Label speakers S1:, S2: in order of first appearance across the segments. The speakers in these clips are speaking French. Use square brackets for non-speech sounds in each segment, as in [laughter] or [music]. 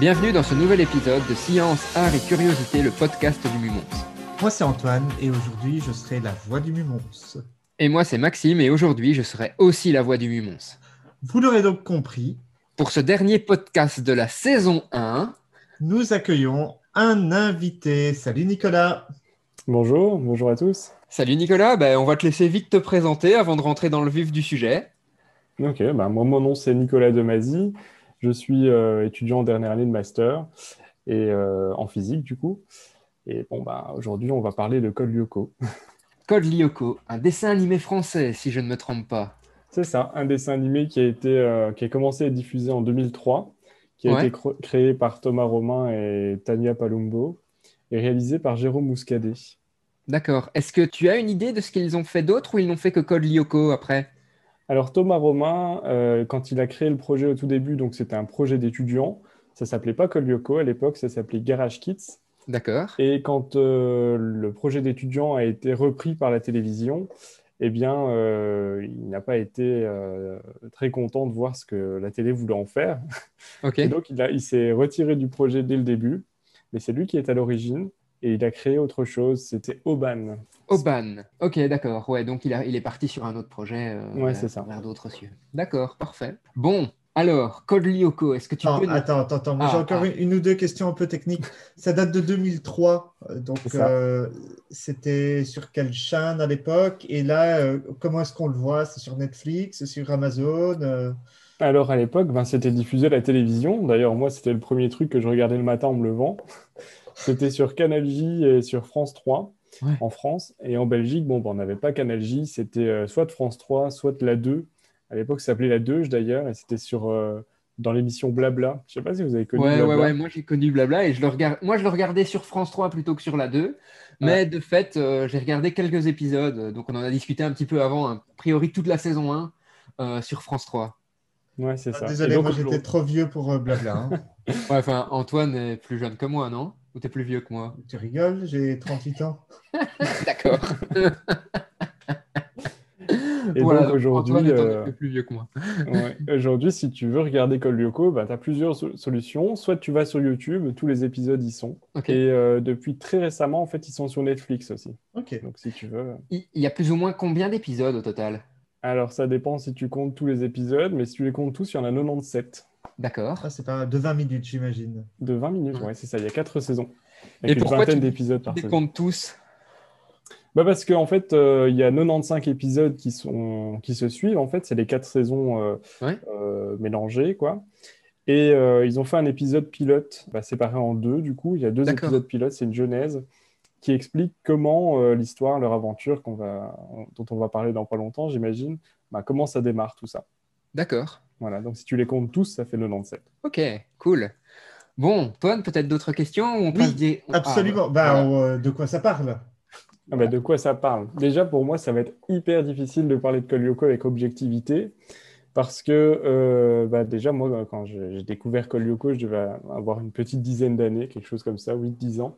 S1: Bienvenue dans ce nouvel épisode de Science, Art et Curiosité, le podcast du Mumons.
S2: Moi, c'est Antoine et aujourd'hui, je serai la voix du Mumons.
S1: Et moi, c'est Maxime et aujourd'hui, je serai aussi la voix du Mumons.
S2: Vous l'aurez donc compris.
S1: Pour ce dernier podcast de la saison 1,
S2: nous accueillons un invité. Salut Nicolas.
S3: Bonjour, bonjour à tous.
S1: Salut Nicolas, ben, on va te laisser vite te présenter avant de rentrer dans le vif du sujet.
S3: Ok, ben, moi, mon nom c'est Nicolas Demazy. Je suis euh, étudiant en dernière année de master et euh, en physique du coup. Et bon, bah, aujourd'hui, on va parler de Code Lyoko. [laughs]
S1: Code Lyoko, un dessin animé français, si je ne me trompe pas.
S3: C'est ça, un dessin animé qui a, été, euh, qui a commencé à être diffusé en 2003, qui a été créé par Thomas Romain et Tania Palumbo, et réalisé par Jérôme Mouscadet.
S1: D'accord. Est-ce que tu as une idée de ce qu'ils ont fait d'autre ou ils n'ont fait que Code Lyoko après?
S3: Alors Thomas Romain, euh, quand il a créé le projet au tout début, donc c'était un projet d'étudiant, ça s'appelait pas Code Lyoko à l'époque, ça s'appelait Garage Kids.
S1: D'accord.
S3: Et quand euh, le projet d'étudiant a été repris par la télévision, eh bien, euh, il n'a pas été très content de voir ce que la télé voulait en faire.
S1: Ok.
S3: Et donc, il, il s'est retiré du projet dès le début, mais c'est lui qui est à l'origine et il a créé autre chose, c'était Oban.
S1: Oban, ok, d'accord. Ouais, donc il, a, il est parti sur un autre projet
S3: euh, ouais, vers,
S1: ça. vers d'autres cieux. D'accord, parfait. Bon, alors, Code Lyoko, est-ce que tu
S2: attends,
S1: peux...
S2: Attends, attends, attends. Moi, j'ai ah, encore ah. une ou deux questions un peu techniques. Ça date de 2003, euh, donc euh, c'était sur quelle chaîne à l'époque Et là, euh, comment est-ce qu'on le voit? C'est sur Netflix, sur Amazon euh?
S3: Alors, à l'époque, ben, c'était diffusé à la télévision. D'ailleurs, moi, c'était le premier truc que je regardais le matin en me levant. [laughs] C'était sur Canal J et sur France 3 en France. Et en Belgique, bon, ben, on n'avait pas Canal J, c'était euh, soit de France 3, soit de la 2. À l'époque, ça s'appelait la 2 d'ailleurs, et c'était sur euh, dans l'émission Blabla. Je ne sais pas si vous avez connu
S1: ouais,
S3: Blabla.
S1: Ouais, ouais, moi j'ai connu Blabla et je le. Moi, je le regardais sur France 3 plutôt que sur la 2. Mais de fait, euh, j'ai regardé quelques épisodes. Donc, on en a discuté un petit peu avant. A priori, toute la saison 1 sur France 3.
S3: Ouais, c'est ça.
S2: Désolé, moi j'étais trop vieux pour Blabla. Hein. [laughs]
S1: ouais, enfin, Antoine est plus jeune que moi, non? Ou t'es plus vieux que moi
S2: Tu rigoles, j'ai 38 ans. [laughs]
S1: D'accord.
S3: Et voilà, donc aujourd'hui,
S1: euh... plus vieux que moi. [laughs]
S3: ouais. Aujourd'hui, si tu veux regarder Col Lyoko, bah, tu as plusieurs solutions. Soit tu vas sur YouTube, tous les épisodes y sont.
S1: Okay.
S3: Et euh, depuis très récemment, en fait, ils sont sur Netflix aussi.
S2: Ok.
S3: Donc si tu veux.
S1: Il y a plus ou moins combien d'épisodes au total?
S3: Alors ça dépend si tu comptes tous les épisodes, mais si tu les comptes tous, il y en a 97.
S1: D'accord.
S2: Ah, c'est pas de 20 minutes, j'imagine.
S3: De 20 minutes, ouais, c'est ça. Il y a 4 saisons.
S1: Avec Et pourquoi
S3: une vingtaine d'épisodes par
S1: tu les
S3: saison.
S1: comptes tous?
S3: Bah parce qu'en en fait, euh, il y a 95 épisodes qui, sont, qui se suivent. En fait, c'est les 4 saisons euh,
S1: ouais.
S3: euh, mélangées, quoi. Et euh, ils ont fait un épisode pilote, bah, séparé en deux, du coup. Il y a deux épisodes pilotes, c'est une genèse qui explique comment euh, l'histoire, leur aventure, qu'on va, dont on va parler dans pas longtemps, j'imagine, bah, comment ça démarre tout ça.
S1: D'accord.
S3: Voilà, donc si tu les comptes tous, ça fait 97.
S1: Ok, cool. Bon, Toine, peut-être d'autres questions ou on
S2: Oui,
S1: des...
S2: absolument.
S1: Ah,
S2: bah,
S1: voilà.
S2: on, euh, de quoi ça parle?
S3: Ah bah, de quoi ça parle? Déjà, pour moi, ça va être hyper difficile de parler de Kolyoko avec objectivité. Parce que, euh, bah, déjà, moi, quand j'ai découvert Kolyoko, je devais avoir une petite dizaine d'années, quelque chose comme ça, 8-10 ans.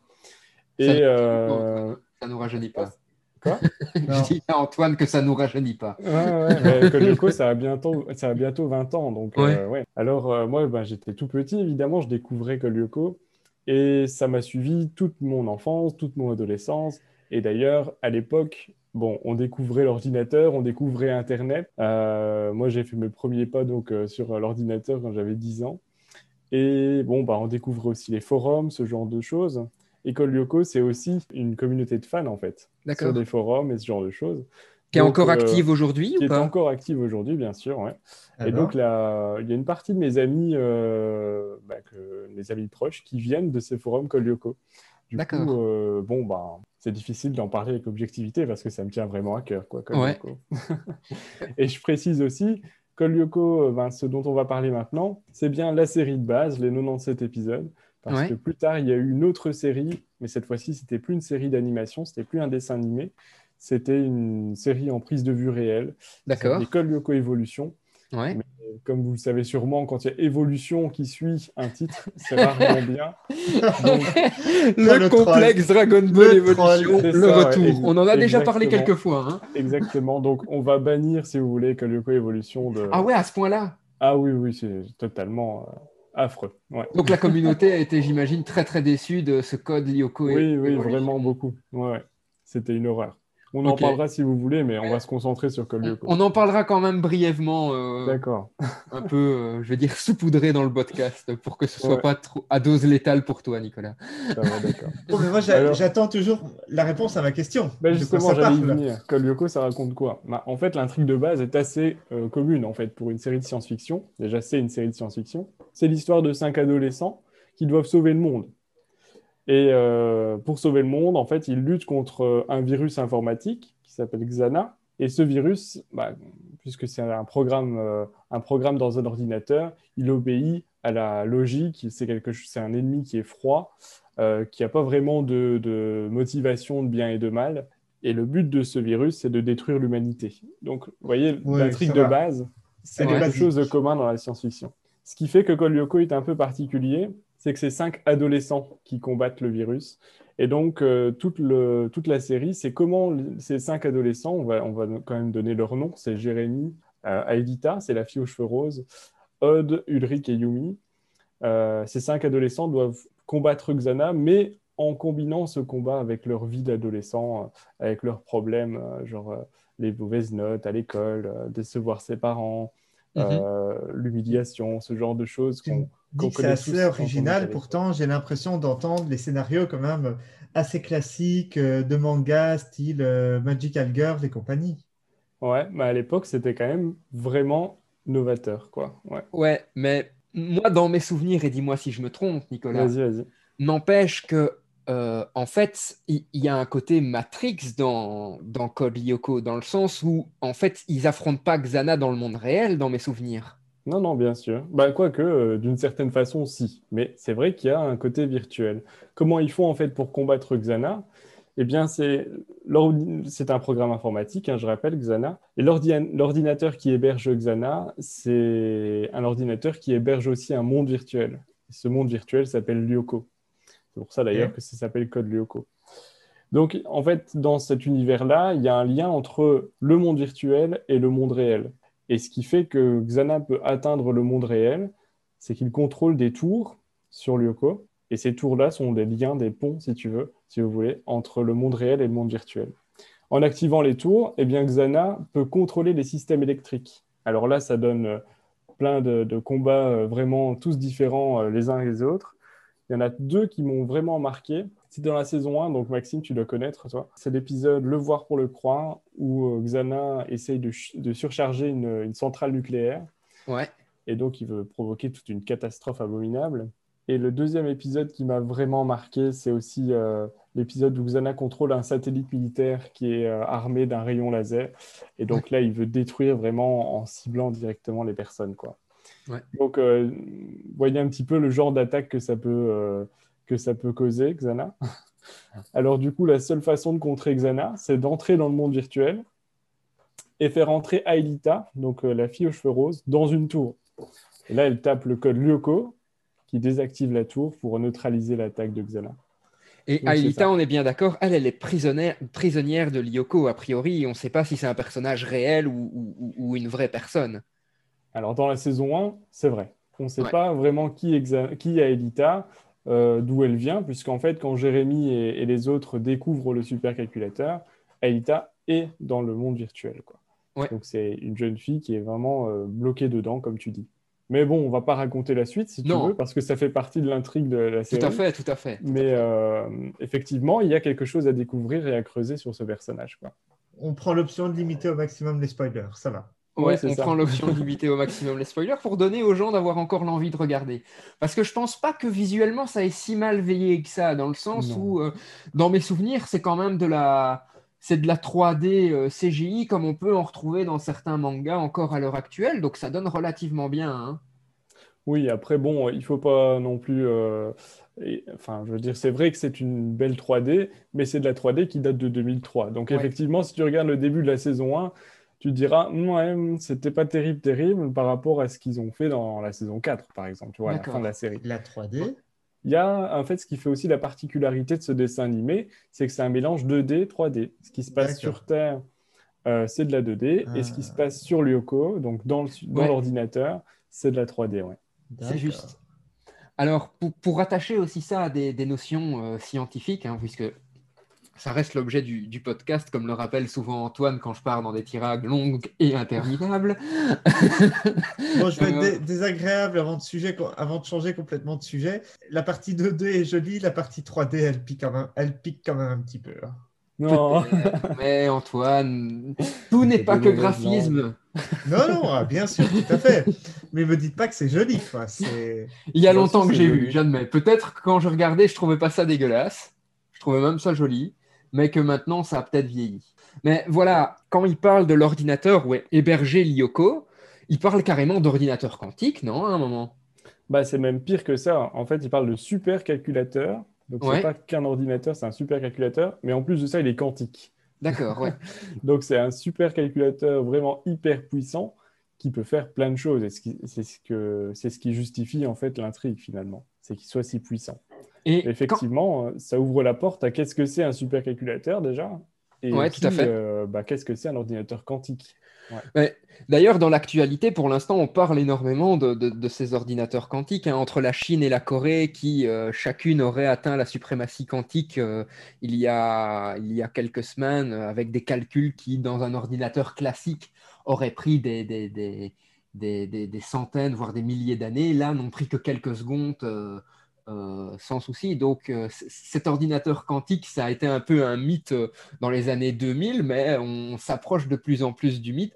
S3: Et,
S1: Ça-
S3: euh,
S1: Ça nous rajeunit pas.
S3: Quoi [laughs]
S1: Je dis à Antoine que ça nous rajeunit pas.
S3: Ouais, ouais, [laughs] mais Kolyoko, ça a bientôt, ça a bientôt 20 ans. Donc, euh, ouais. Alors, euh, moi, ben, j'étais tout petit, évidemment, je découvrais Kolyoko. Et ça m'a suivi toute mon enfance, toute mon adolescence. Et d'ailleurs, à l'époque, bon, on découvrait l'ordinateur, on découvrait Internet. Euh, moi, j'ai fait mes premiers pas donc, euh, sur l'ordinateur quand j'avais 10 ans. Et bon, bah, on découvrait aussi les forums, ce genre de choses. École Lyoko, c'est aussi une communauté de fans, en fait, sur des forums et ce genre de choses.
S1: Qui est encore
S3: euh,
S1: active aujourd'hui
S3: qui
S1: ou
S3: est encore active aujourd'hui, bien sûr. Ouais. Et donc, là, il y a une partie de mes amis, euh, bah, que, mes amis proches, qui viennent de ces forums Kolyoko. Du coup, euh, bon, bah, c'est difficile d'en parler avec objectivité parce que ça me tient vraiment à cœur, quoi,
S1: Ouais. [laughs]
S3: Et je précise aussi, Kolyoko, euh, ben, ce dont on va parler maintenant, c'est bien la série de base, les 97 épisodes. Parce
S1: Ouais.
S3: que plus tard, il y a eu une autre série, mais cette fois-ci, c'était plus une série d'animation, c'était plus un dessin animé, c'était une série en prise de vue réelle.
S1: D'accord.
S3: L'école Lyoko Evolution.
S1: Ouais.
S3: Mais comme vous le savez sûrement, quand il y a évolution qui suit un titre, c'est rarement [laughs] bien. Donc,
S1: le,
S2: le
S1: complexe Dragon Ball
S2: Le
S1: Evolution, le
S3: ça,
S1: retour.
S3: ouais,
S1: On en a déjà parlé quelques fois. hein.
S3: exactement. Donc, on va bannir, si vous voulez, Kolyoko Evolution de.
S1: Ah ouais, à ce point-là
S3: Ah oui, oui, c'est totalement. euh, affreux.
S1: Donc la communauté a été, j'imagine, très très déçue de ce code Lyoko.
S3: Oui, oui, vraiment beaucoup. Ouais, C'était une horreur. On en parlera si vous voulez, mais on va se concentrer sur Code
S1: On en parlera quand même brièvement. Euh,
S3: D'accord.
S1: un peu, euh, je vais dire, [laughs] saupoudré dans le podcast pour que ce soit pas trop à dose létale pour toi, Nicolas.
S2: d'accord. moi, j'attends toujours la réponse à ma question.
S3: Ben justement, j'allais venir. Ça raconte quoi? Bah, En fait, l'intrigue de base est assez euh, commune en fait pour une série de science-fiction. Déjà, c'est une série de science-fiction. C'est l'histoire de cinq adolescents qui doivent sauver le monde. Et euh, pour sauver le monde, en fait, ils luttent contre euh, un virus informatique qui s'appelle Xana. Et ce virus, bah, puisque c'est un programme, euh, un programme dans un ordinateur, il obéit à la logique. C'est quelque c'est un ennemi qui est froid, qui n'a pas vraiment de, motivation de bien et de mal. Et le but de ce virus, c'est de détruire l'humanité. Donc, vous voyez, l'intrigue de base, c'est quelque chose de commun dans la science-fiction. Ce qui fait que Kolyoko est un peu particulier, c'est que c'est cinq adolescents qui combattent le virus. Et donc, euh, toute, le, toute, la série, c'est comment ces cinq adolescents, on va, on va, quand même donner leur nom, c'est Jérémy, euh, Aelita, c'est la fille aux cheveux roses, Odd, Ulrich et Yumi. Euh, ces cinq adolescents doivent combattre Xana, mais en combinant ce combat avec leur vie d'adolescent, euh, avec leurs problèmes, genre les mauvaises notes à l'école, décevoir ses parents, mhm. l'humiliation, ce genre de choses qu'on
S2: c'est assez original, pourtant j'ai l'impression d'entendre les scénarios quand même assez classiques euh, de manga style euh, Magical Girl et compagnie.
S3: Ouais, mais à l'époque c'était quand même vraiment novateur, quoi. Ouais.
S1: ouais, mais moi dans mes souvenirs, et dis-moi si je me trompe, Nicolas,
S3: vas-y, vas-y.
S1: n'empêche que euh, en fait, il y, a un côté Matrix dans, dans Code Lyoko, dans le sens où, en fait, ils affrontent pas Xana dans le monde réel, dans mes souvenirs.
S3: Non, non, bien sûr. Bah, quoique, euh, d'une certaine façon, si. Mais c'est vrai qu'il y a un côté virtuel. Comment ils font en fait pour combattre Xana? Eh bien, c'est un programme informatique, hein, je rappelle, Xana. Et l'ordinateur qui héberge Xana, c'est un ordinateur qui héberge aussi un monde virtuel. ce monde virtuel s'appelle Lyoko. C'est pour ça d'ailleurs que ça s'appelle Code Lyoko. Donc, en fait, dans cet univers-là, il y a un lien entre le monde virtuel et le monde réel. Et ce qui fait que Xana peut atteindre le monde réel, c'est qu'il contrôle des tours sur Lyoko. Et ces tours-là sont des liens, des ponts, si tu veux, si vous voulez, entre le monde réel et le monde virtuel. En activant les tours, eh bien, Xana peut contrôler les systèmes électriques. Alors là, ça donne euh, plein de, combats euh, vraiment tous différents euh, les uns les autres. Il y en a deux qui m'ont vraiment marqué. C'est dans la saison 1, donc Maxime, tu dois connaître, toi. C'est l'épisode Le voir pour le croire, où euh, Xana essaye de, surcharger une, centrale nucléaire.
S1: Ouais.
S3: Et donc, il veut provoquer toute une catastrophe abominable. Et le deuxième épisode qui m'a vraiment marqué, c'est aussi euh, l'épisode où Xana contrôle un satellite militaire qui est euh, armé d'un rayon laser. Et donc là, il veut détruire vraiment en ciblant directement les personnes. Quoi. Donc, voyez un petit peu le genre d'attaque que ça peut que ça peut causer, Xana. Alors du coup, la seule façon de contrer Xana, c'est d'entrer dans le monde virtuel et faire entrer Aelita, donc euh, la fille aux cheveux roses, dans une tour. Et là, elle tape le code Lyoko qui désactive la tour pour neutraliser l'attaque de Xana.
S1: Et Aelita, on est bien d'accord, elle, elle est prisonnière, prisonnière de Lyoko, a priori. On ne sait pas si c'est un personnage réel ou, une vraie personne.
S3: Alors, dans la saison 1, c'est vrai. On ne sait pas vraiment qui, qui est Aelita. Euh, d'où elle vient, puisqu'en fait, quand Jérémy et, les autres découvrent le supercalculateur, Aïta est dans le monde virtuel. Quoi. Donc c'est une jeune fille qui est vraiment euh, bloquée dedans, comme tu dis. Mais bon, on va pas raconter la suite si tu veux, parce que ça fait partie de l'intrigue de la série.
S1: Tout à fait, tout à fait.
S3: Mais euh, effectivement, il y a quelque chose à découvrir et à creuser sur ce personnage. Quoi.
S2: On prend l'option de limiter au maximum les spoilers, ça va.
S1: Ouais, on prend l'option [laughs] limiter au maximum les spoilers pour donner aux gens d'avoir encore l'envie de regarder. Parce que je pense pas que visuellement ça ait si mal veillé que ça, dans le sens où, euh, dans mes souvenirs, c'est quand même de la, c'est de la 3D euh, CGI comme on peut en retrouver dans certains mangas encore à l'heure actuelle, donc ça donne relativement bien. Hein.
S3: Oui, après bon, il faut pas non plus. Euh, enfin, je veux dire, c'est vrai que c'est une belle 3D, mais c'est de la 3D qui date de 2003. Donc effectivement, si tu regardes le début de la saison 1 tu diras, ouais, c'était pas terrible, terrible par rapport à ce qu'ils ont fait dans la saison 4, par exemple, tu vois, à la fin de la série.
S2: La 3D
S3: Il y a, en fait, ce qui fait aussi la particularité de ce dessin animé, c'est que c'est un mélange 2D, 3D. Ce qui se passe sur Terre, euh, c'est de la 2D, et ce qui se ah. passe sur Lyoko, donc dans l'ordinateur, c'est de la 3D, ouais.
S1: C'est juste. Alors, pour, rattacher aussi ça à des, notions scientifiques, hein, puisque ça reste l'objet du, podcast, comme le rappelle souvent Antoine quand je pars dans des tirades longues et interminables. [laughs]
S2: bon, je vais être euh, désagréable avant de, sujet, avant de changer complètement de sujet. La partie 2D est jolie, la partie 3D, elle pique quand même, elle pique quand même un petit peu. Hein.
S1: Non. Mais Antoine, tout [laughs] n'est pas que graphisme.
S2: Non, non, ah, bien sûr, tout à fait. Mais me dites pas que c'est joli. Quoi.
S1: Il y a longtemps que j'ai vu, j'admets. Peut-être quand je regardais, je trouvais pas ça dégueulasse. Je trouvais même ça joli mais que maintenant ça a peut-être vieilli. Mais voilà, quand il parle de l'ordinateur ouais, hébergé Lyoko, il parle carrément d'ordinateur quantique, non, à un moment?
S3: Bah, C'est même pire que ça. En fait, il parle de supercalculateur. Donc, c'est pas qu'un ordinateur, c'est un supercalculateur. Mais en plus de ça, il est quantique.
S1: D'accord, ouais. [laughs]
S3: Donc, c'est un supercalculateur vraiment hyper puissant qui peut faire plein de choses. Et c'est ce, que, ce qui justifie en fait l'intrigue finalement. C'est qu'il soit si puissant. Et Effectivement, euh, ça ouvre la porte à qu'est-ce que c'est un supercalculateur déjà
S1: et tout à fait.
S3: Euh, bah, qu'est-ce que c'est un ordinateur quantique?
S1: D'ailleurs, dans l'actualité, pour l'instant, on parle énormément de, ces ordinateurs quantiques, hein, entre la Chine et la Corée, qui euh, chacune aurait atteint la suprématie quantique il, y a, il y a quelques semaines, avec des calculs qui, dans un ordinateur classique, auraient pris des, des, des, des centaines, voire des milliers d'années. Là, n'ont pris que quelques secondes euh, sans souci. Donc, euh, cet ordinateur quantique, ça a été un peu un mythe euh, dans les années 2000, mais on s'approche de plus en plus du mythe.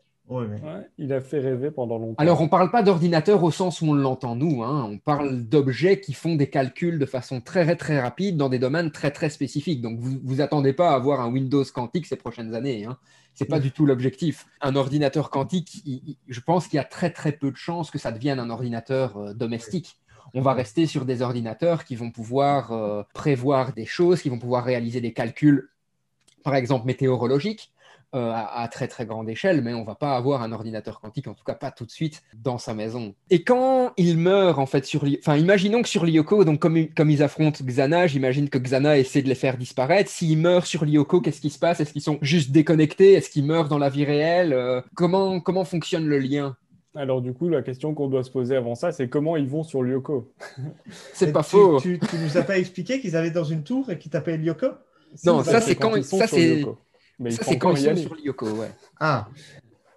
S3: Il a fait rêver pendant longtemps.
S1: Alors, on ne parle pas d'ordinateur au sens où on l'entend nous. Hein. On parle d'objets qui font des calculs de façon très très rapide dans des domaines très très spécifiques. Donc, vous vous attendez pas à avoir un Windows quantique ces prochaines années. Hein. Ce n'est pas du tout l'objectif. Un ordinateur quantique, je pense qu'il y a très très peu de chances que ça devienne un ordinateur domestique on va rester sur des ordinateurs qui vont pouvoir euh, prévoir des choses, qui vont pouvoir réaliser des calculs, par exemple météorologiques, euh, à, très très grande échelle, mais on va pas avoir un ordinateur quantique, en tout cas pas tout de suite dans sa maison. Et quand il meurt en fait sur, enfin imaginons que sur Lyoko, donc comme, comme ils affrontent Xana, j'imagine que Xana essaie de les faire disparaître. S'ils meurent sur Lyoko, qu'est-ce qui se passe? Est-ce qu'ils sont juste déconnectés? Est-ce qu'ils meurent dans la vie réelle? Euh, Comment comment fonctionne le lien?
S3: Alors du coup, la question qu'on doit se poser avant ça, c'est comment ils vont sur Lyoko? [laughs]
S1: C'est pas faux.
S2: Tu, tu, nous as pas expliqué qu'ils allaient dans une tour et qu'ils tapaient Lyoko?
S1: Non, ça c'est quand, ils sont ça c'est c'est quand ils sont sur Lyoko, ouais.
S2: Ah.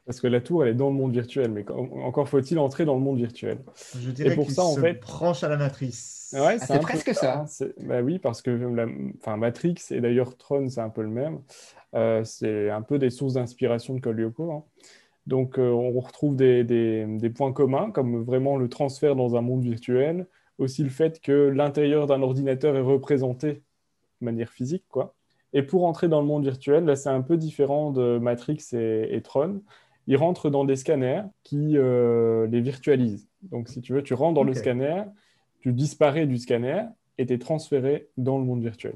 S3: Parce que la tour, elle est dans le monde virtuel, mais encore faut-il entrer dans le monde virtuel.
S2: Je dirais et pour ça, en fait, branche à la matrice.
S1: Ouais, ah, c'est presque ça.
S3: Bah oui, parce que la... enfin, Matrix et d'ailleurs Tron, c'est un peu le même. Euh, c'est un peu des sources d'inspiration de Code Lyoko. Hein. Donc, euh, on retrouve des, points communs, comme vraiment le transfert dans un monde virtuel, aussi le fait que l'intérieur d'un ordinateur est représenté de manière physique. Quoi. Et pour entrer dans le monde virtuel, là, c'est un peu différent de Matrix et, Tron. Ils rentrent dans des scanners qui euh, les virtualisent. Donc, si tu veux, tu rentres dans le scanner, tu disparais du scanner et tu es transféré dans le monde virtuel.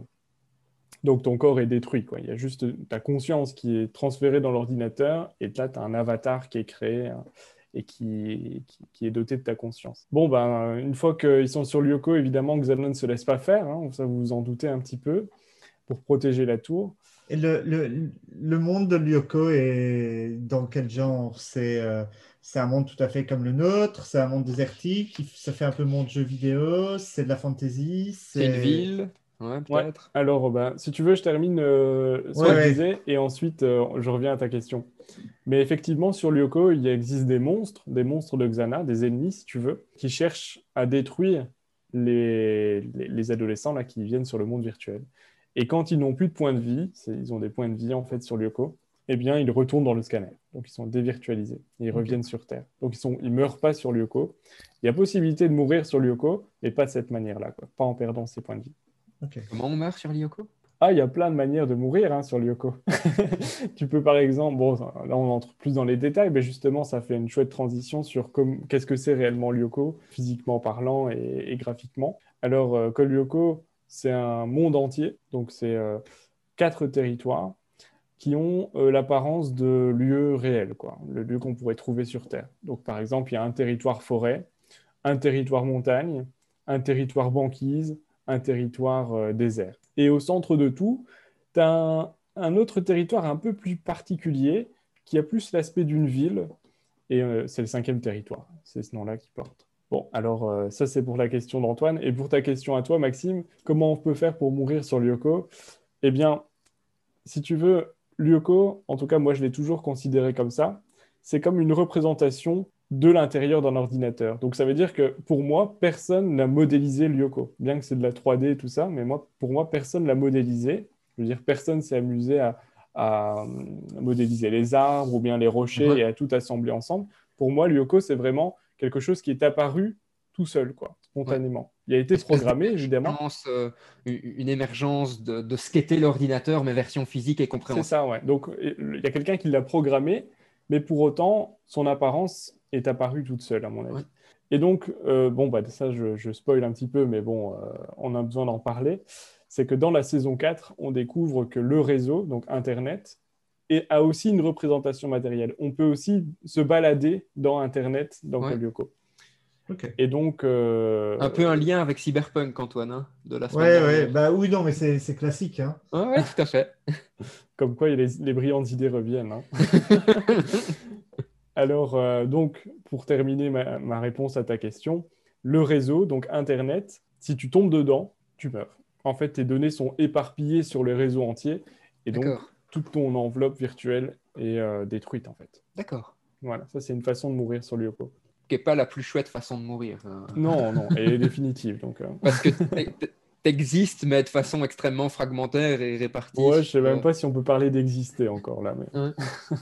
S3: Donc ton corps est détruit. Quoi. Il y a juste ta conscience qui est transférée dans l'ordinateur et là, tu as un avatar qui est créé hein, et qui, qui, est doté de ta conscience. Bon, ben, une fois qu'ils sont sur Lyoko, évidemment, Xenon ne se laisse pas faire, hein, ça vous vous en doutez un petit peu, pour protéger la tour.
S2: Et le, le, le monde de Lyoko est dans quel genre? C'est euh, c'est un monde tout à fait comme le nôtre, c'est un monde désertique, ça fait un peu monde jeu vidéo, c'est de la fantasy.
S1: C'est une ville Ouais,
S3: Alors, ben, si tu veux, je termine euh, ce que je disais et ensuite euh, je reviens à ta question. Mais effectivement, sur Lyoko, il existe des monstres, des monstres de Xana, des ennemis, si tu veux, qui cherchent à détruire les, les, adolescents là, qui viennent sur le monde virtuel. Et quand ils n'ont plus de points de vie, ils ont des points de vie en fait sur Lyoko, eh bien, ils retournent dans le scanner. Donc, ils sont dévirtualisés et ils reviennent sur Terre. Donc, ils ne ils meurent pas sur Lyoko. Il y a possibilité de mourir sur Lyoko, mais pas de cette manière-là, pas en perdant ses points de vie.
S1: Comment on meurt sur Lyoko?
S3: Ah, il y a plein de manières de mourir hein, sur Lyoko. [laughs] tu peux par exemple, bon, là on entre plus dans les détails, mais justement ça fait une chouette transition sur qu'est-ce que c'est réellement Lyoko, physiquement parlant et, graphiquement. Alors, euh, Lyoko, c'est un monde entier, donc c'est euh, quatre territoires qui ont euh, l'apparence de lieux réels, quoi, le lieu qu'on pourrait trouver sur Terre. Donc par exemple, il y a un territoire forêt, un territoire montagne, un territoire banquise, un territoire euh, désert. Et au centre de tout, tu as un, autre territoire un peu plus particulier qui a plus l'aspect d'une ville, et c'est le cinquième territoire, c'est ce nom-là qui porte. Bon, alors euh, ça c'est pour la question d'Antoine. Et pour ta question à toi, Maxime, comment on peut faire pour mourir sur Lyoko? Eh bien, si tu veux, Lyoko, en tout cas moi je l'ai toujours considéré comme ça, c'est comme une représentation de l'intérieur d'un ordinateur. Donc ça veut dire que pour moi, personne n'a modélisé Lyoko. Bien que c'est de la 3D et tout ça, mais moi, pour moi, personne l'a modélisé. Je veux dire, personne s'est amusé à, modéliser les arbres ou bien les rochers et à tout assembler ensemble. Pour moi, Lyoko, c'est vraiment quelque chose qui est apparu tout seul, quoi, spontanément. Il a été programmé, évidemment.
S1: Euh, une émergence de, de ce qu'était l'ordinateur, mais version physique et compréhensible.
S3: C'est ça, ouais. Donc, il y a quelqu'un qui l'a programmé, mais pour autant, son apparence est apparue toute seule, à mon avis. Et donc, euh, bon, bah, ça, je, je, spoil un petit peu, mais bon, euh, on a besoin d'en parler. C'est que dans la saison 4, on découvre que le réseau, donc Internet, et a aussi une représentation matérielle. On peut aussi se balader dans Internet, dans ouais. Et donc. Euh,
S1: un peu un lien avec Cyberpunk, Antoine, hein, de la
S2: Ouais, ouais, bah oui, non, mais c'est classique. Hein.
S1: Ouais, tout à fait. [laughs]
S3: Comme quoi, les, les brillantes idées reviennent. Hein. [laughs] Alors, euh, donc, pour terminer ma, ma, réponse à ta question, le réseau, donc Internet, si tu tombes dedans, tu meurs. En fait, tes données sont éparpillées sur le réseau entier. Et donc, toute ton enveloppe virtuelle est euh, détruite en fait.
S1: D'accord.
S3: Voilà, ça c'est une façon de mourir sur Lyoko.
S1: Qui n'est pas la plus chouette façon de mourir.
S3: Hein. Non, non, elle est définitive. Donc, euh.
S1: Parce que [laughs] t'existes, mais de façon extrêmement fragmentaire et répartie.
S3: Ouais, je sais même pas si on peut parler d'exister encore là. Mais... [laughs]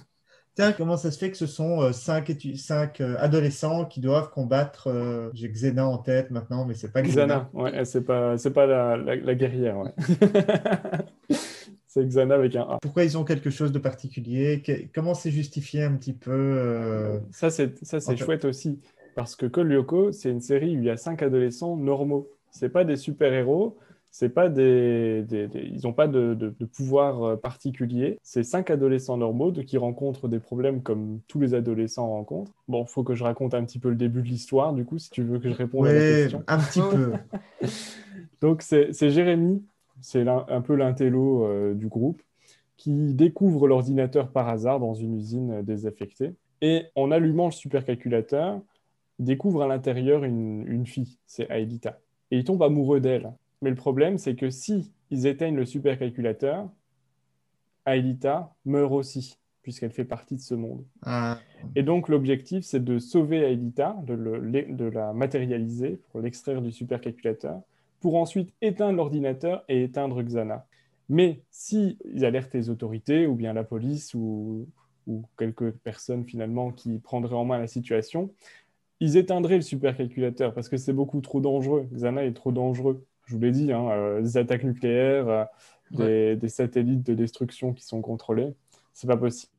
S2: Tiens, comment ça se fait que ce sont euh, cinq, cinq adolescents qui doivent combattre J'ai Xena en tête maintenant, mais c'est pas
S3: Xena. Xena, ouais, c'est pas, c'est pas la, la, la guerrière, ouais. [laughs] C'est Xana avec un A.
S2: Pourquoi ils ont quelque chose de particulier? Comment c'est justifié un petit peu euh,
S3: Ça, c'est, chouette aussi. Parce que Kolyoko, c'est une série où il y a cinq adolescents normaux. C'est pas des super-héros, c'est pas des, ils n'ont pas de, de, pouvoir euh, particulier. C'est cinq adolescents normaux qui rencontrent des problèmes comme tous les adolescents rencontrent. Bon, faut que je raconte un petit peu le début de l'histoire, du coup, si tu veux que je réponde à la question.
S2: un petit [laughs] peu.
S3: Donc, c'est, c'est Jérémy c'est un peu l'intello euh, du groupe, qui découvre l'ordinateur par hasard dans une usine désaffectée. Et en allumant le supercalculateur, il découvre à l'intérieur une, fille, c'est Aelita. Et il tombe amoureux d'elle. Mais le problème, c'est que si ils éteignent le supercalculateur, Aelita meurt aussi, puisqu'elle fait partie de ce monde. Ah. Et donc l'objectif, c'est de sauver Aelita, de, de, la matérialiser pour l'extraire du supercalculateur, pour ensuite éteindre l'ordinateur et éteindre Xana. Mais si ils alertent les autorités ou bien la police ou, quelques personnes finalement qui prendraient en main la situation, ils éteindraient le supercalculateur parce que c'est beaucoup trop dangereux. Xana est trop dangereux. Je vous l'ai dit, hein, euh, des attaques nucléaires, euh, des, satellites de destruction qui sont contrôlés, c'est pas possible.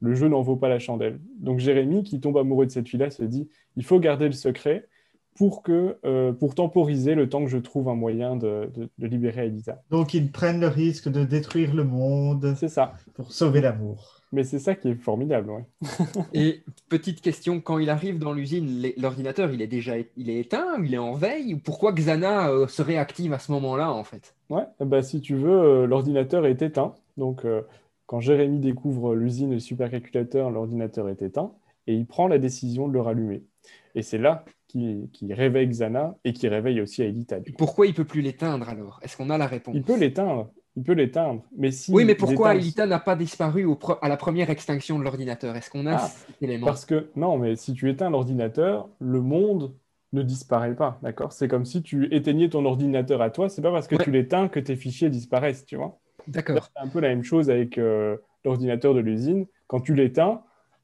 S3: Le jeu n'en vaut pas la chandelle. Donc Jérémy, qui tombe amoureux de cette fille-là, se dit il faut garder le secret pour, que, euh, pour temporiser le temps que je trouve un moyen de, de, libérer Elisa.
S2: Donc ils prennent le risque de détruire le monde.
S3: C'est ça.
S2: Pour sauver l'amour.
S3: Mais c'est ça qui est formidable, ouais. [laughs]
S1: Et petite question, quand il arrive dans l'usine, l'ordinateur, il est déjà il est éteint il est en veille Pourquoi Xana euh, se réactive à ce moment-là, en fait?
S3: Ouais, bah, si tu veux, euh, l'ordinateur est éteint. Donc, quand Jérémy découvre l'usine et le supercalculateur, l'ordinateur est éteint et il prend la décision de le rallumer. Et c'est là qui, réveille Xana et qui réveille aussi Aelita.
S1: Pourquoi il peut plus l'éteindre alors? Est-ce qu'on a la réponse?
S3: Il peut l'éteindre. Il peut l'éteindre. Mais si
S1: oui, mais pourquoi Aelita n'a pas disparu à la première extinction de l'ordinateur? Est-ce qu'on a ah, cet élément?
S3: Parce que non, mais si tu éteins l'ordinateur, le monde ne disparaît pas, d'accord? C'est comme si tu éteignais ton ordinateur à toi. C'est pas parce que tu l'éteins que tes fichiers disparaissent, tu vois?
S1: D'accord.
S3: C'est un peu la même chose avec euh, l'ordinateur de l'usine. Quand tu l'éteins,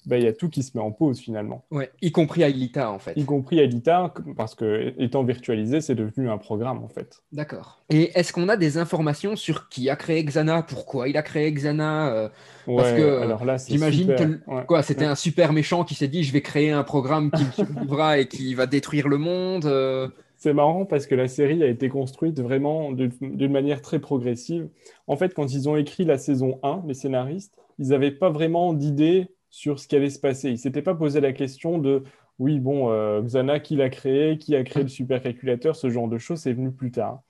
S3: bah, il y a tout qui se met en pause finalement.
S1: Ouais, y compris Aelita en fait.
S3: Y compris Aelita, parce que étant virtualisé, c'est devenu un programme en fait.
S1: D'accord. Et est-ce qu'on a des informations sur qui a créé Xana, pourquoi il a créé Xana euh, Parce que alors là, j'imagine que quoi, c'était un super méchant qui s'est dit je vais créer un programme qui me [laughs] et qui va détruire le monde. Euh.
S3: C'est marrant parce que la série a été construite vraiment d'une manière très progressive. En fait, quand ils ont écrit la saison 1, les scénaristes, ils n'avaient pas vraiment d'idée sur ce qui allait se passer. Il ne s'était pas posé la question de oui, bon, euh, Xana, qui l'a créé, qui a créé le supercalculateur, ce genre de choses, c'est venu plus tard.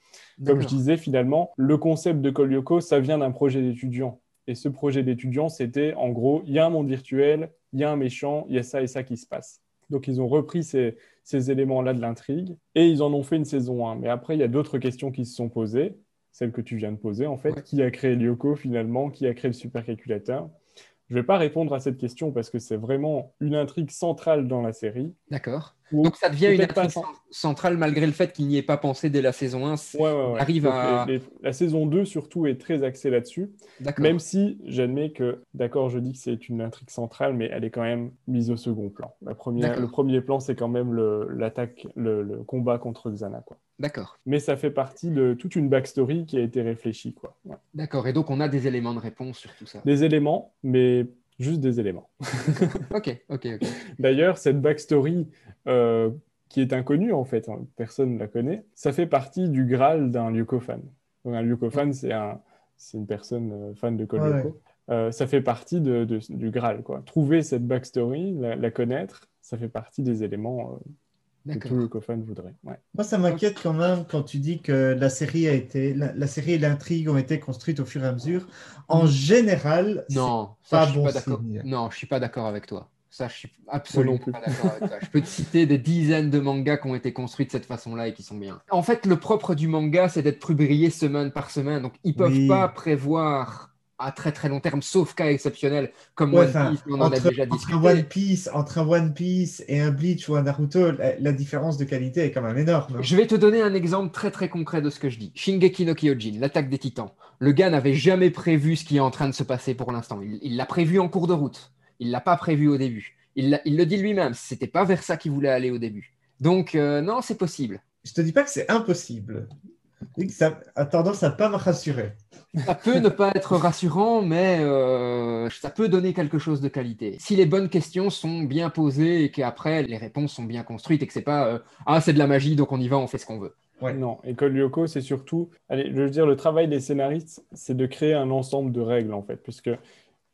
S3: Comme je disais, finalement, le concept de Kolyoko, ça vient d'un projet d'étudiant. Et ce projet d'étudiant, c'était en gros, il y a un monde virtuel, il y a un méchant, il y a ça et ça qui se passe. Donc ils ont repris ces, ces éléments-là de l'intrigue, et ils en ont fait une saison 1. Mais après, il y a d'autres questions qui se sont posées, celles que tu viens de poser en fait. Qui a créé Lyoko finalement? Qui a créé le supercalculateur? Je ne vais pas répondre à cette question parce que c'est vraiment une intrigue centrale dans la série.
S1: D'accord. Donc ça devient une intrigue centrale malgré le fait qu'il n'y ait pas pensé dès la saison 1.
S3: Ouais, Arrive à... la saison 2 surtout est très axée là-dessus. Même si j'admets que, d'accord, je dis que c'est une intrigue centrale, mais elle est quand même mise au second plan. La première, le premier plan, c'est quand même l'attaque, le, le, combat contre Xana. Quoi.
S1: D'accord.
S3: Mais ça fait partie de toute une backstory qui a été réfléchie. Quoi.
S1: D'accord, et donc on a des éléments de réponse sur tout ça.
S3: Des éléments, mais juste des éléments. [laughs]
S1: ok, ok, ok.
S3: D'ailleurs, cette backstory euh, qui est inconnue en fait, hein, personne ne la connaît, ça fait partie du Graal d'un fan. Donc, un fan, c'est un, une personne euh, fan de Code euh, ça fait partie de, du Graal. Quoi. Trouver cette backstory, la, la, connaître, ça fait partie des éléments que tout le Coffin voudrait.
S2: Moi, ça m'inquiète quand même quand tu dis que la série a été, la, série et l'intrigue ont été construites au fur et à mesure. En mm. général,
S1: non,
S2: pas
S1: je
S2: bon
S1: pas Non, je suis pas d'accord avec toi. Ça, je suis absolument pas d'accord avec toi. Je peux te citer des dizaines de mangas qui ont été construits de cette façon-là et qui sont bien. En fait, le propre du manga, c'est d'être publié semaine par semaine. Donc, ils peuvent pas prévoir à très très long terme, sauf cas exceptionnel comme One Piece, on en a déjà discuté.
S2: Entre One Piece, entre un One Piece et un Bleach ou un Naruto, la, différence de qualité est quand même énorme.
S1: Je vais te donner un exemple très très concret de ce que je dis. Shingeki no Kyojin, l'attaque des titans. Le gars n'avait jamais prévu ce qui est en train de se passer pour l'instant. Il l'a prévu en cours de route. Il l'a pas prévu au début. Il, il le dit lui-même, c'était pas vers ça qu'il voulait aller au début. Donc euh, non, c'est possible.
S2: Je te dis pas que c'est impossible. Ça a tendance à pas me rassurer.
S1: Ça peut ne pas être rassurant, mais euh, ça peut donner quelque chose de qualité. Si les bonnes questions sont bien posées et qu'après les réponses sont bien construites et que c'est pas euh, ah c'est de la magie donc on y va, on fait ce qu'on veut.
S3: Ouais. Non, École Lyoko, c'est surtout, allez, je veux dire, le travail des scénaristes, c'est de créer un ensemble de règles en fait, puisque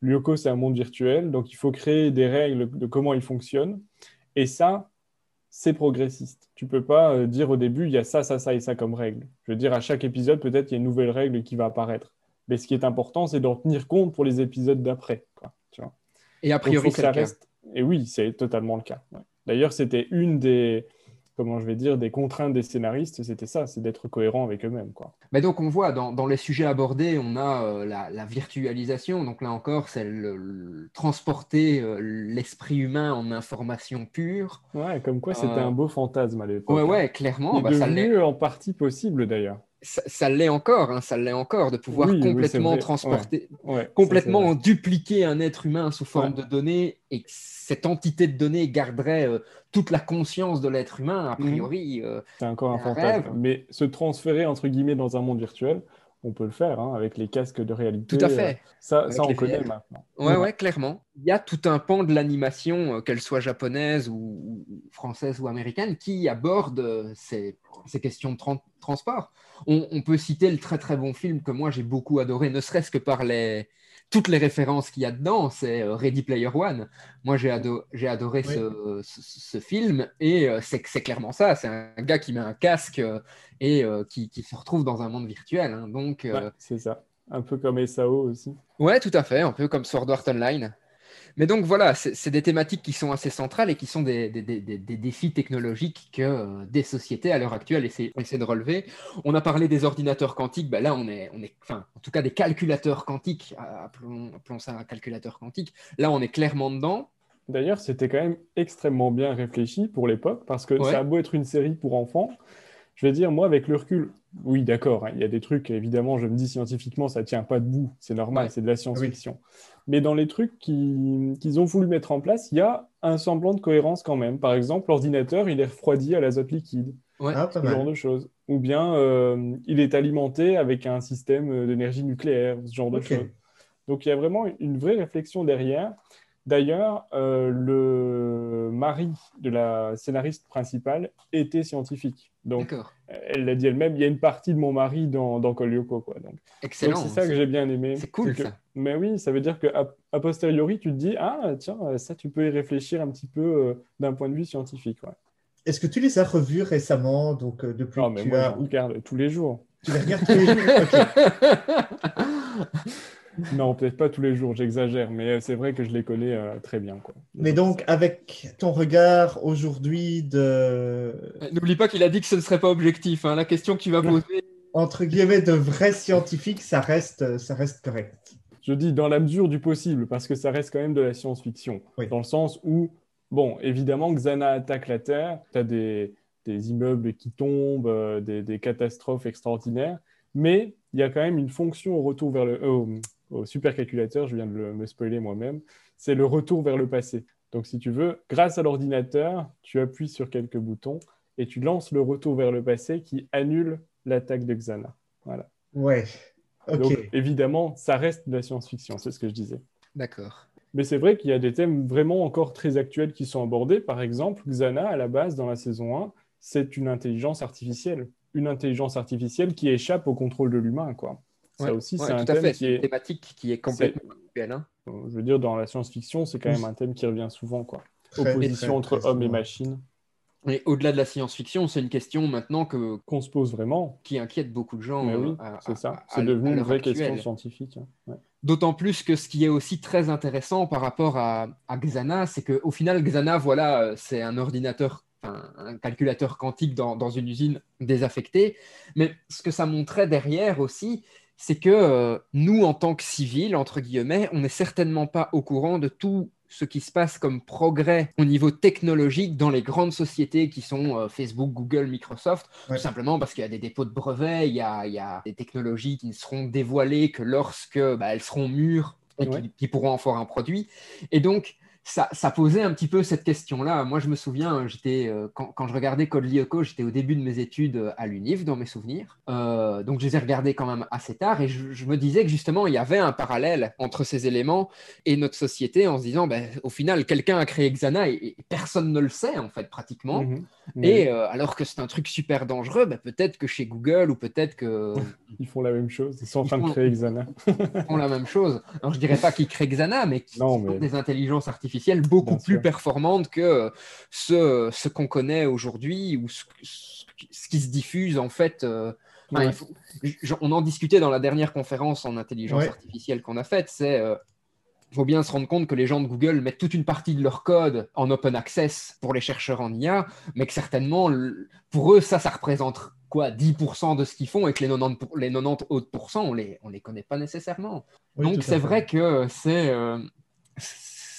S3: Lyoko c'est un monde virtuel, donc il faut créer des règles de comment il fonctionne, et ça, c'est progressiste. Tu peux pas euh, dire au début, il y a ça, ça, ça et ça comme règle. Je veux dire, à chaque épisode, peut-être, il y a une nouvelle règle qui va apparaître. Mais ce qui est important, c'est d'en tenir compte pour les épisodes d'après.
S1: Et a priori, ça reste...
S3: Et oui, c'est totalement le cas. D'ailleurs, c'était une des, comment je vais dire, des contraintes des scénaristes, c'était ça, c'est d'être cohérent avec eux-mêmes. Quoi.
S1: Mais donc on voit dans, les sujets abordés, on a euh, la, virtualisation, donc là encore, c'est le, transporter euh, l'esprit humain en information pure.
S3: Ouais, comme quoi c'était euh, un beau fantasme à l'époque.
S1: Ouais, hein. ouais, clairement.
S3: Bah, ça l'est en partie possible d'ailleurs.
S1: Ça, l'est encore, hein, ça l'est encore, de pouvoir complètement transporter, complètement dupliquer un être humain sous forme de données et cette entité de données garderait euh, toute la conscience de l'être humain, a mhm. priori.
S3: Euh, c'est encore un fantasme. Mais se transférer, entre guillemets, dans un monde virtuel, on peut le faire hein, avec les casques de réalité.
S1: Tout à fait.
S3: Euh, ça, ça on connaît maintenant.
S1: Ouais, ouais, clairement. Il y a tout un pan de l'animation, qu'elle soit japonaise ou, française ou américaine, qui aborde ces, ces questions de transport. On, on, peut citer le très très bon film que moi j'ai beaucoup adoré, ne serait-ce que par les, toutes les références qu'il y a dedans, c'est euh, Ready Player One. Moi, j'ai adoré ce, film et euh, c'est clairement ça. C'est un gars qui met un casque euh, et qui, se retrouve dans un monde virtuel. Hein. donc,
S3: c'est ça. Un peu comme SAO aussi.
S1: Ouais, tout à fait. Un peu comme Sword Art Online. Mais donc voilà, c'est des thématiques qui sont assez centrales et qui sont des, défis technologiques que euh, des sociétés à l'heure actuelle essaient, de relever. On a parlé des ordinateurs quantiques, ben là on est, on est, enfin, en tout cas des calculateurs quantiques, appelons, ça un calculateur quantique. Là on est clairement dedans.
S3: D'ailleurs, c'était quand même extrêmement bien réfléchi pour l'époque parce que ça a beau être une série pour enfants. Je vais dire, moi, avec le recul, oui, d'accord, hein, il y a des trucs, évidemment, je me dis scientifiquement, ça tient pas debout, c'est normal, c'est de la science-fiction. Mais dans les trucs qu'ils ont voulu mettre en place, il y a un semblant de cohérence quand même. Par exemple, l'ordinateur, il est refroidi à l'azote liquide.
S1: Ah,
S3: ce genre de choses. Ou bien, euh, il est alimenté avec un système d'énergie nucléaire, ce genre de choses. Donc, il y a vraiment une vraie réflexion derrière. D'ailleurs, euh, le mari de la scénariste principale était scientifique. Donc, elle l'a dit elle-même, il y a une partie de mon mari dans, dans Kolyoko. Quoi. Donc,
S1: Excellent.
S3: C'est ça que j'ai bien aimé.
S1: C'est cool ça.
S3: Mais oui, ça veut dire qu'à a posteriori, tu te dis, ah tiens, ça, tu peux y réfléchir un petit peu euh, d'un point de vue scientifique.
S2: Est-ce que tu les as revus récemment donc, euh, depuis
S3: Non, mais moi, je regarde tous les jours.
S2: Tu les regardes tous les jours [laughs] [laughs]
S3: non, peut-être pas tous les jours, j'exagère, mais euh, c'est vrai que je les connais euh, très bien. Quoi.
S2: Mais donc, avec ton regard aujourd'hui de... Euh,
S1: n'oublie pas qu'il a dit que ce ne serait pas objectif. Hein. La question que tu vas poser...
S2: Entre guillemets, de vrais scientifiques, ça reste, ça reste correct.
S3: Je dis dans la mesure du possible, parce que ça reste quand même de la science-fiction. Dans le sens où, bon, évidemment, Xana attaque la Terre, tu as des, des, immeubles qui tombent, des, des catastrophes extraordinaires, mais il y a quand même une fonction au retour vers le au supercalculateur, je viens de me spoiler moi-même, c'est le retour vers le passé. Donc si tu veux, grâce à l'ordinateur, tu appuies sur quelques boutons et tu lances le retour vers le passé qui annule l'attaque de Xana. Voilà.
S2: Ouais. Ok.
S3: Donc évidemment, ça reste de la science-fiction, c'est ce que je disais.
S1: D'accord.
S3: Mais c'est vrai qu'il y a des thèmes vraiment encore très actuels qui sont abordés. Par exemple, Xana, à la base, dans la saison 1, c'est une intelligence artificielle. Une intelligence artificielle qui échappe au contrôle de l'humain, quoi.
S1: Ça aussi, c'est un thème qui est... thématique qui est complètement. Hein.
S3: Je veux dire, dans la science-fiction, c'est quand même un thème qui revient souvent. Quoi. Opposition entre hommes et machines.
S1: Et au-delà de la science-fiction, c'est une question maintenant que
S3: qu'on se pose vraiment,
S1: qui inquiète beaucoup de gens.
S3: Mais oui, euh, c'est ça. C'est devenu une vraie question scientifique. Hein.
S1: D'autant plus que ce qui est aussi très intéressant par rapport à, à Xana, c'est qu'au final, Xana, voilà, euh, c'est un ordinateur un, calculateur quantique dans, dans, une usine désaffectée. Mais ce que ça montrait derrière aussi, c'est que euh, nous, en tant que civils, entre guillemets, on n'est certainement pas au courant de tout ce qui se passe comme progrès au niveau technologique dans les grandes sociétés qui sont euh, Facebook, Google, Microsoft, tout simplement parce qu'il y a des dépôts de brevets, il y a, des technologies qui ne seront dévoilées que lorsque bah, elles seront mûres et qui, qui, pourront en faire un produit. Et donc, ça, posait un petit peu cette question-là. Moi, je me souviens, j'étais euh, quand, je regardais Code Lyoko, j'étais au début de mes études euh, à l'UNIF, dans mes souvenirs. Euh, donc, je les ai regardés quand même assez tard et je, me disais que justement, il y avait un parallèle entre ces éléments et notre société en se disant, ben, au final, quelqu'un a créé Xana et, personne ne le sait, en fait, pratiquement. Mhm. Et alors que c'est un truc super dangereux, ben, peut-être que chez Google ou peut-être que. [laughs]
S3: Ils font la même chose, ils sont en train de créer Xana.
S1: ils font la même chose. Alors, je dirais pas qu'ils créent Xana, mais qu'ils ont des intelligences artificielles beaucoup plus performante que ce, ce qu'on connaît aujourd'hui ou ce, qui se diffuse en fait. Euh, on en discutait dans la dernière conférence en intelligence artificielle qu'on a faite. C'est euh, faut bien se rendre compte que les gens de Google mettent toute une partie de leur code en open access pour les chercheurs en IA, mais que certainement, pour eux, ça, ça représente quoi 10% de ce qu'ils font et que les 90, les 90 autres pourcents, on les, on les connaît pas nécessairement. Donc, c'est vrai que c'est. Euh,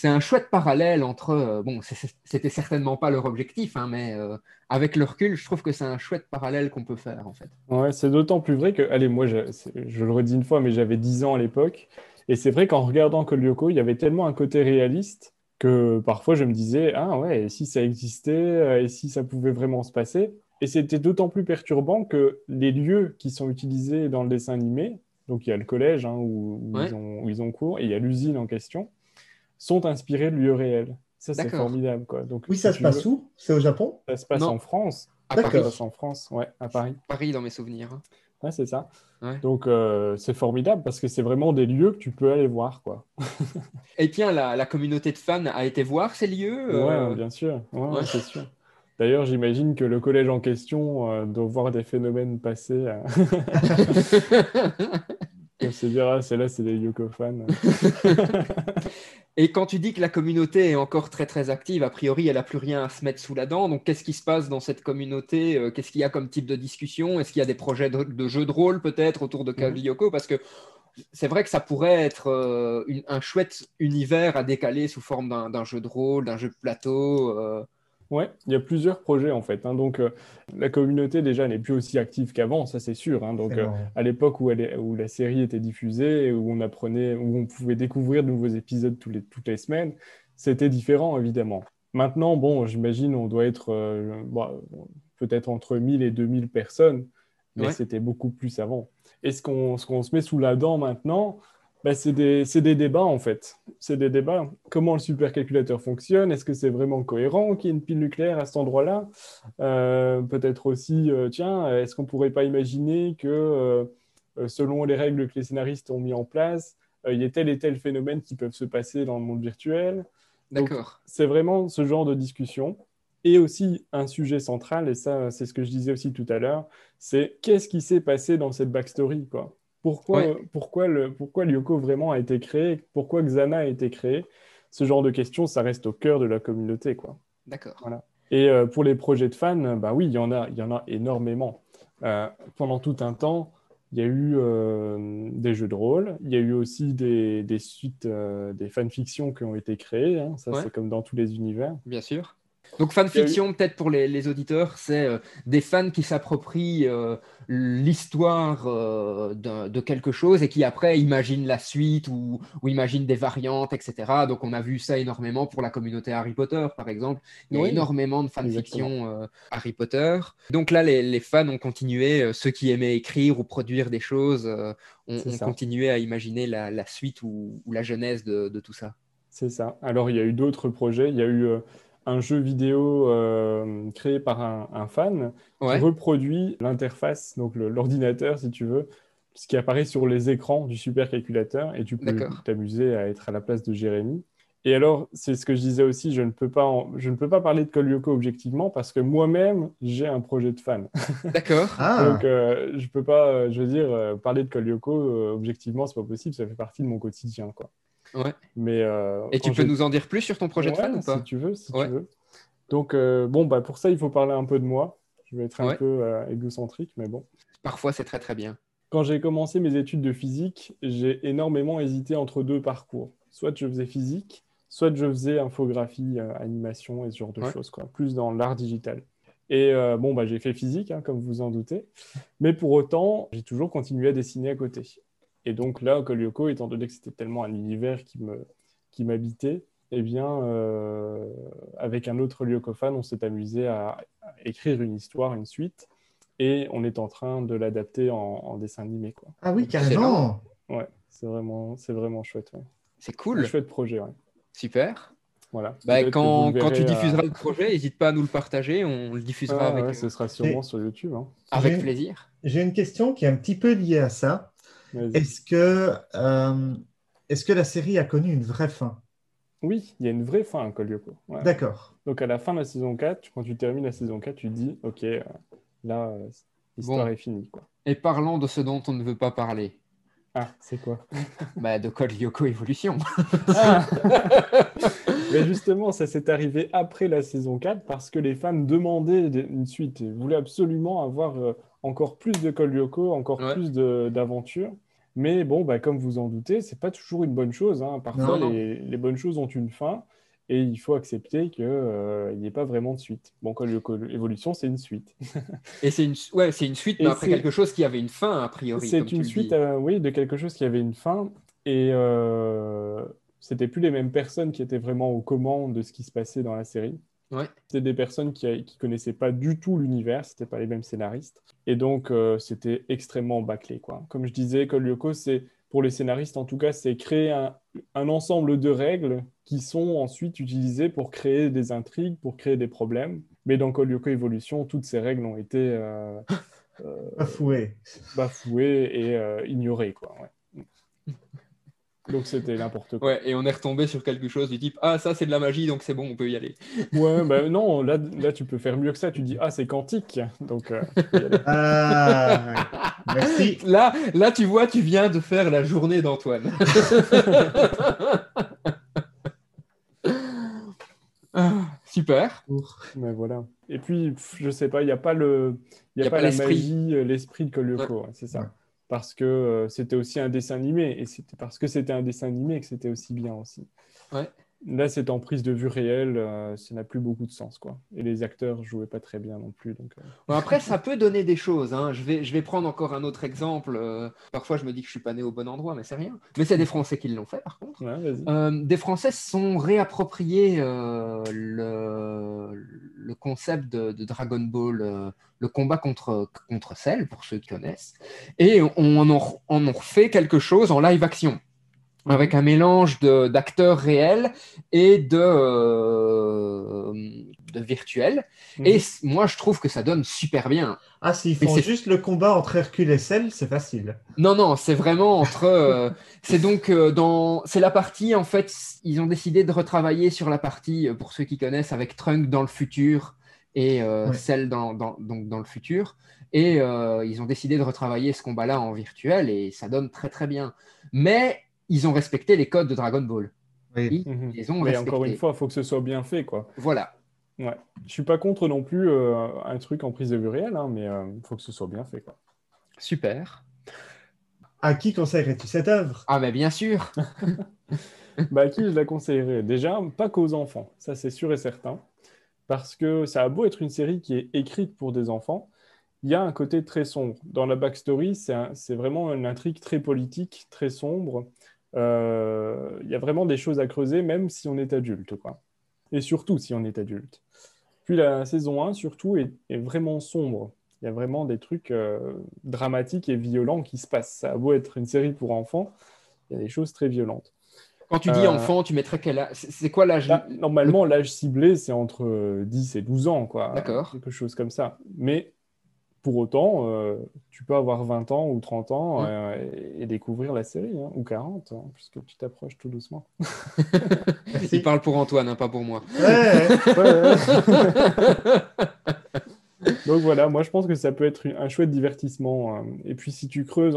S1: c'est un chouette parallèle entre. Euh, bon, c'était certainement pas leur objectif, hein, mais euh, avec le recul, je trouve que c'est un chouette parallèle qu'on peut faire, en fait.
S3: Ouais, c'est d'autant plus vrai que, allez, moi, je, le redis une fois, mais j'avais 10 ans à l'époque. Et c'est vrai qu'en regardant Kolyoko, il y avait tellement un côté réaliste que parfois je me disais, ah ouais, et si ça existait, euh, et si ça pouvait vraiment se passer? Et c'était d'autant plus perturbant que les lieux qui sont utilisés dans le dessin animé, donc il y a le collège hein, où, ils ont, où, ils ont, cours, et il y a l'usine en question sont inspirés de lieux réels. Ça, c'est formidable. Quoi. Donc,
S2: oui, ça se passe où? C'est au Japon?
S3: Ça se passe en France.
S1: À Paris.
S3: en France, ouais, à Paris.
S1: Paris dans mes souvenirs.
S3: Ouais, c'est ça. Donc, euh, c'est formidable parce que c'est vraiment des lieux que tu peux aller voir. Quoi. [laughs]
S1: Et tiens, la, communauté de fans a été voir ces lieux
S3: euh... Ouais, bien sûr. Ouais, c'est sûr. D'ailleurs, j'imagine que le collège en question euh, doit voir des phénomènes passer. Euh. On se dira, c'est là, c'est des Yoko fans. [laughs]
S1: Et quand tu dis que la communauté est encore très très active, a priori, elle n'a plus rien à se mettre sous la dent. Donc, qu'est-ce qui se passe dans cette communauté euh, Qu'est-ce qu'il y a comme type de discussion? Est-ce qu'il y a des projets de, jeux de rôle peut-être autour de Yoko? Parce que c'est vrai que ça pourrait être euh, un chouette univers à décaler sous forme d'un jeu de rôle, d'un jeu de plateau. Euh,
S3: Ouais, il y a plusieurs projets en fait. Hein. Donc euh, la communauté déjà n'est plus aussi active qu'avant, ça c'est sûr. Hein. Donc euh, à l'époque où, où, la série était diffusée, où on apprenait, où on pouvait découvrir de nouveaux épisodes les, toutes les semaines, c'était différent évidemment. Maintenant, bon, j'imagine on doit être euh, bah, peut-être entre 1000 et 2000 personnes, mais c'était beaucoup plus avant. Et ce qu'on se met sous la dent maintenant, bah, c'est des, des, débats en fait. C'est des débats. Comment le supercalculateur fonctionne? Est-ce que c'est vraiment cohérent qu'il y ait une pile nucléaire à cet endroit-là? Euh, Peut-être aussi, euh, tiens, est-ce qu'on ne pourrait pas imaginer que euh, selon les règles que les scénaristes ont mis en place, il y ait tel et tel phénomène qui peuvent se passer dans le monde virtuel?
S1: D'accord.
S3: C'est vraiment ce genre de discussion. Et aussi un sujet central, et ça c'est ce que je disais aussi tout à l'heure, c'est qu'est-ce qui s'est passé dans cette backstory quoi? Pourquoi, pourquoi, le, pourquoi Lyoko vraiment a été créé Pourquoi Xana a été créé Ce genre de questions, ça reste au cœur de la communauté. quoi.
S1: D'accord.
S3: Voilà. Et euh, pour les projets de fans, bah oui, il y en a, il y en a énormément. Euh, pendant tout un temps, il y a eu euh, des jeux de rôle, il y a eu aussi des, des suites, des fanfictions qui ont été créées. Hein. Ça, c'est comme dans tous les univers.
S1: Bien sûr. Donc fanfiction, peut-être pour les, auditeurs, c'est euh, des fans qui s'approprient euh, l'histoire euh, de, quelque chose et qui après imaginent la suite ou, imaginent des variantes, etc. Donc on a vu ça énormément pour la communauté Harry Potter, par exemple. Il y a énormément de fanfiction Harry Potter. Donc là, les, fans ont continué, ceux qui aimaient écrire ou produire des choses, ont, continué à imaginer la, suite ou, la genèse de, de tout ça.
S3: C'est ça. Alors il y a eu d'autres projets. Il y a eu un jeu vidéo euh, créé par un, fan qui reproduit l'interface, donc l'ordinateur, si tu veux, ce qui apparaît sur les écrans du supercalculateur, et tu peux t'amuser à être à la place de Jérémy. Et alors, c'est ce que je disais aussi, je ne peux pas, je ne peux pas parler de Kolyoko objectivement parce que moi-même, j'ai un projet de fan. [laughs]
S1: D'accord.
S3: Ah. Donc, euh, je ne peux pas, euh, je veux dire, parler de Kolyoko objectivement, c'est pas possible, ça fait partie de mon quotidien, quoi.
S1: Ouais.
S3: Mais, euh,
S1: Et tu peux nous en dire plus sur ton projet de fan ou pas
S3: Si tu veux, si tu veux. Donc, euh, bon, bah, pour ça, il faut parler un peu de moi. Je vais être un peu euh, égocentrique, mais bon.
S1: Parfois, c'est très très bien.
S3: Quand j'ai commencé mes études de physique, j'ai énormément hésité entre deux parcours. Soit je faisais physique, soit je faisais infographie, animation et ce genre de choses, quoi. plus dans l'art digital. Et bon, bah, j'ai fait physique, hein, comme vous en doutez. Mais pour autant, j'ai toujours continué à dessiner à côté. Et donc là, Kolyoko, étant donné que c'était tellement un univers qui me qui m'habitait, eh bien, euh, avec un autre Lyoko-fan, on s'est amusé à, écrire une histoire, une suite, et on est en train de l'adapter en, dessin animé. Quoi.
S2: Ah oui, carrément
S3: Ouais, c'est vraiment, c'est vraiment chouette.
S1: C'est cool. Un
S3: chouette projet, ouais.
S1: Super.
S3: Voilà.
S1: Bah, quand, quand, tu diffuseras le projet, n'hésite pas à nous le partager, on le diffusera
S3: ah,
S1: avec.
S3: ce sera sûrement sur YouTube. Hein.
S1: Avec plaisir.
S2: J'ai une question qui est un petit peu liée à ça. Est-ce que, euh, est que la série a connu une vraie fin?
S3: Oui, il y a une vraie fin à Kolyoko.
S2: D'accord.
S3: Donc à la fin de la saison 4, quand tu termines la saison 4, tu dis, OK, euh, là, euh, l'histoire est finie. Quoi.
S1: Et parlons de ce dont on ne veut pas parler.
S3: Ah, c'est quoi? [laughs]
S1: Bah, De Code Lyoko Evolution. [laughs]
S3: Ah. [laughs] Mais justement, ça s'est arrivé après la saison 4 parce que les fans demandaient une suite. Ils voulaient absolument avoir encore plus de Code Lyoko, encore plus d'aventures. Mais bon, bah, comme vous en doutez, c'est pas toujours une bonne chose. Hein. Parfois, Les, bonnes choses ont une fin et il faut accepter qu'il euh, n'y ait pas vraiment de suite. Bon, l'évolution, c'est une suite. [laughs]
S1: et c'est une, ouais, une suite, mais après quelque chose qui avait une fin, a priori.
S3: C'est une suite, euh, oui, de quelque chose qui avait une fin. Et euh, c'était plus les mêmes personnes qui étaient vraiment aux commandes de ce qui se passait dans la série.
S1: Ouais.
S3: C'était des personnes qui ne connaissaient pas du tout l'univers, c'était pas les mêmes scénaristes. Et donc, euh, c'était extrêmement bâclé. Quoi. Comme je disais, Kolyoko, c'est, pour les scénaristes en tout cas, c'est créer un, ensemble de règles qui sont ensuite utilisées pour créer des intrigues, pour créer des problèmes. Mais dans Kolyoko Evolution, toutes ces règles ont été euh, [laughs]
S2: euh bafouées.
S3: bafouées et euh, ignorées. Quoi, donc c'était n'importe quoi.
S1: Ouais, et on est retombé sur quelque chose du type Ah, ça c'est de la magie, donc c'est bon, on peut y aller. [laughs]
S3: Ouais, ben non, là, là tu peux faire mieux que ça. Tu dis Ah, c'est quantique. Donc. Euh, [laughs]
S2: ah, merci.
S1: Là, là, tu vois, tu viens de faire la journée d'Antoine. [laughs] Ah, super.
S3: Mais voilà. Et puis, je sais pas, il n'y a pas, le... y a, pas, la magie, euh, l'esprit de Kolyoko, c'est ça parce que euh, c'était aussi un dessin animé, et c'était parce que c'était un dessin animé que c'était aussi bien aussi. Là, c'est en prise de vue réelle, euh, ça n'a plus beaucoup de sens. quoi. Et les acteurs jouaient pas très bien non plus. Donc,
S1: euh. après, ça peut donner des choses. Hein. Je, vais, je vais prendre encore un autre exemple. parfois, je me dis que je suis pas né au bon endroit, mais c'est rien. Mais c'est des Français qui l'ont fait, par contre. des Français sont réappropriés le, le, concept de, Dragon Ball, le combat contre, contre Cell, pour ceux qui connaissent. Et on en, on en refait quelque chose en live action avec un mélange d'acteurs réels et de, euh, de virtuels. Mhm. Et moi, je trouve que ça donne super bien.
S2: Ah, s'ils font juste le combat entre Hercule et Cell, c'est facile.
S1: Non, non, c'est vraiment entre. Euh, c'est donc euh, dans. C'est la partie, en fait, ils ont décidé de retravailler sur la partie, pour ceux qui connaissent, avec Trunk dans le futur et celle dans, donc dans le futur. Et ils ont décidé de retravailler ce combat-là en virtuel et ça donne très très bien. Mais ils ont respecté les codes de Dragon Ball.
S3: Oui. Mhm. Ils ont Mais encore une fois, il faut que ce soit bien fait. quoi.
S1: Voilà.
S3: Ouais. Je suis pas contre non plus un truc en prise de vue réelle, hein, mais il faut que ce soit bien fait. Quoi.
S1: Super.
S2: À qui conseillerais-tu cette œuvre?
S1: Ah, mais bien sûr [laughs]
S3: bah, À qui je la conseillerais? Déjà, pas qu'aux enfants, ça c'est sûr et certain. Parce que ça a beau être une série qui est écrite pour des enfants, il y a un côté très sombre. Dans la backstory, c'est vraiment une intrigue très politique, très sombre. Euh, il y a vraiment des choses à creuser, même si on est adulte. Quoi. Et surtout si on est adulte. Puis la saison 1, surtout, est vraiment sombre il y a vraiment des trucs euh, dramatiques et violents qui se passent. Ça a beau être une série pour enfants, il y a des choses très violentes.
S1: Quand tu dis euh, enfant, tu mettrais quel âge? C'est quoi l'âge?
S3: Normalement, l'âge ciblé, c'est entre 10 euh, et 12 ans, quoi.
S1: D'accord.
S3: Quelque chose comme ça. Mais pour autant, tu peux avoir 20 ans ou 30 ans mmh. et, découvrir la série, hein, ou 40, hein, puisque tu t'approches tout doucement. [laughs]
S1: Il parle pour Antoine, hein, pas pour moi.
S2: ouais, ouais. [laughs]
S3: Donc voilà, moi je pense que ça peut être un chouette divertissement. Euh. Et puis si tu creuses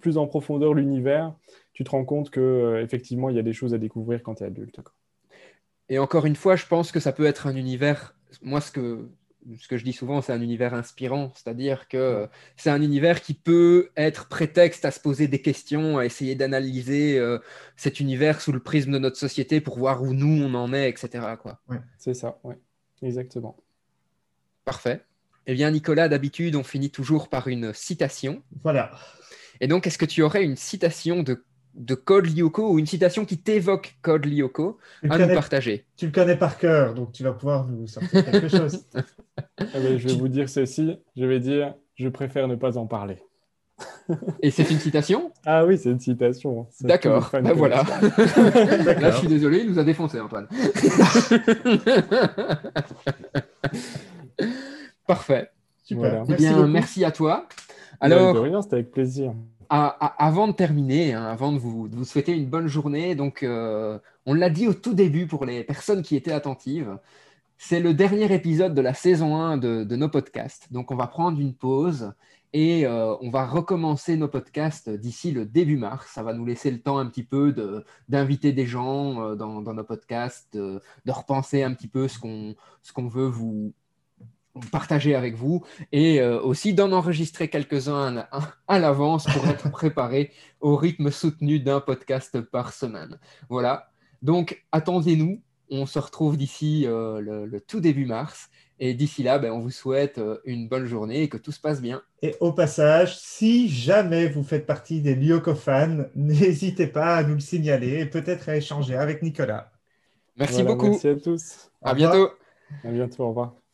S3: plus en profondeur l'univers, tu te rends compte que euh, effectivement il y a des choses à découvrir quand tu es adulte.
S1: Et encore une fois, je pense que ça peut être un univers. Moi, ce que ce que je dis souvent, c'est un univers inspirant, c'est-à-dire que c'est un univers qui peut être prétexte à se poser des questions, à essayer d'analyser euh, cet univers sous le prisme de notre société pour voir où nous on en est, etc. Quoi.
S3: c'est ça, ouais. exactement.
S1: Parfait. Eh bien, Nicolas, d'habitude, on finit toujours par une citation.
S2: Voilà.
S1: Et donc, est-ce que tu aurais une citation de, de Code Lyoko ou une citation qui t'évoque Code Lyoko à nous partager
S2: Tu le connais par cœur, donc tu vas pouvoir nous sortir quelque [laughs] chose.
S3: Ah ben, je vais vous dire ceci. Je vais dire, je préfère ne pas en parler. [laughs]
S1: Et c'est une citation?
S3: Ah oui, c'est une citation.
S1: D'accord, ben voilà. [laughs] Là, je suis désolé, il nous a défoncé, Antoine. Parfait.
S2: Super.
S1: Eh bien, merci à toi. Alors,
S3: de rien, c'était avec plaisir.
S1: Avant de terminer, hein, avant de vous, vous, souhaiter une bonne journée, donc euh, on l'a dit au tout début pour les personnes qui étaient attentives, c'est le dernier épisode de la saison 1 de, nos podcasts. Donc on va prendre une pause et euh, on va recommencer nos podcasts d'ici le début mars. Ça va nous laisser le temps un petit peu d'inviter des gens euh, dans, nos podcasts, de, repenser un petit peu ce qu'on veut vous, partager avec vous et euh, aussi d'en enregistrer quelques-uns à, l'avance pour être [laughs] préparé au rythme soutenu d'un podcast par semaine. Voilà, donc attendez-nous, on se retrouve d'ici euh, le, tout début mars. Et d'ici là, ben, on vous souhaite euh, une bonne journée et que tout se passe bien.
S2: Et au passage, si jamais vous faites partie des Lyoko fans, [laughs] n'hésitez pas à nous le signaler et peut-être à échanger avec Nicolas.
S1: Merci beaucoup.
S3: Merci à tous.
S1: À bientôt.
S3: À bientôt. Au revoir.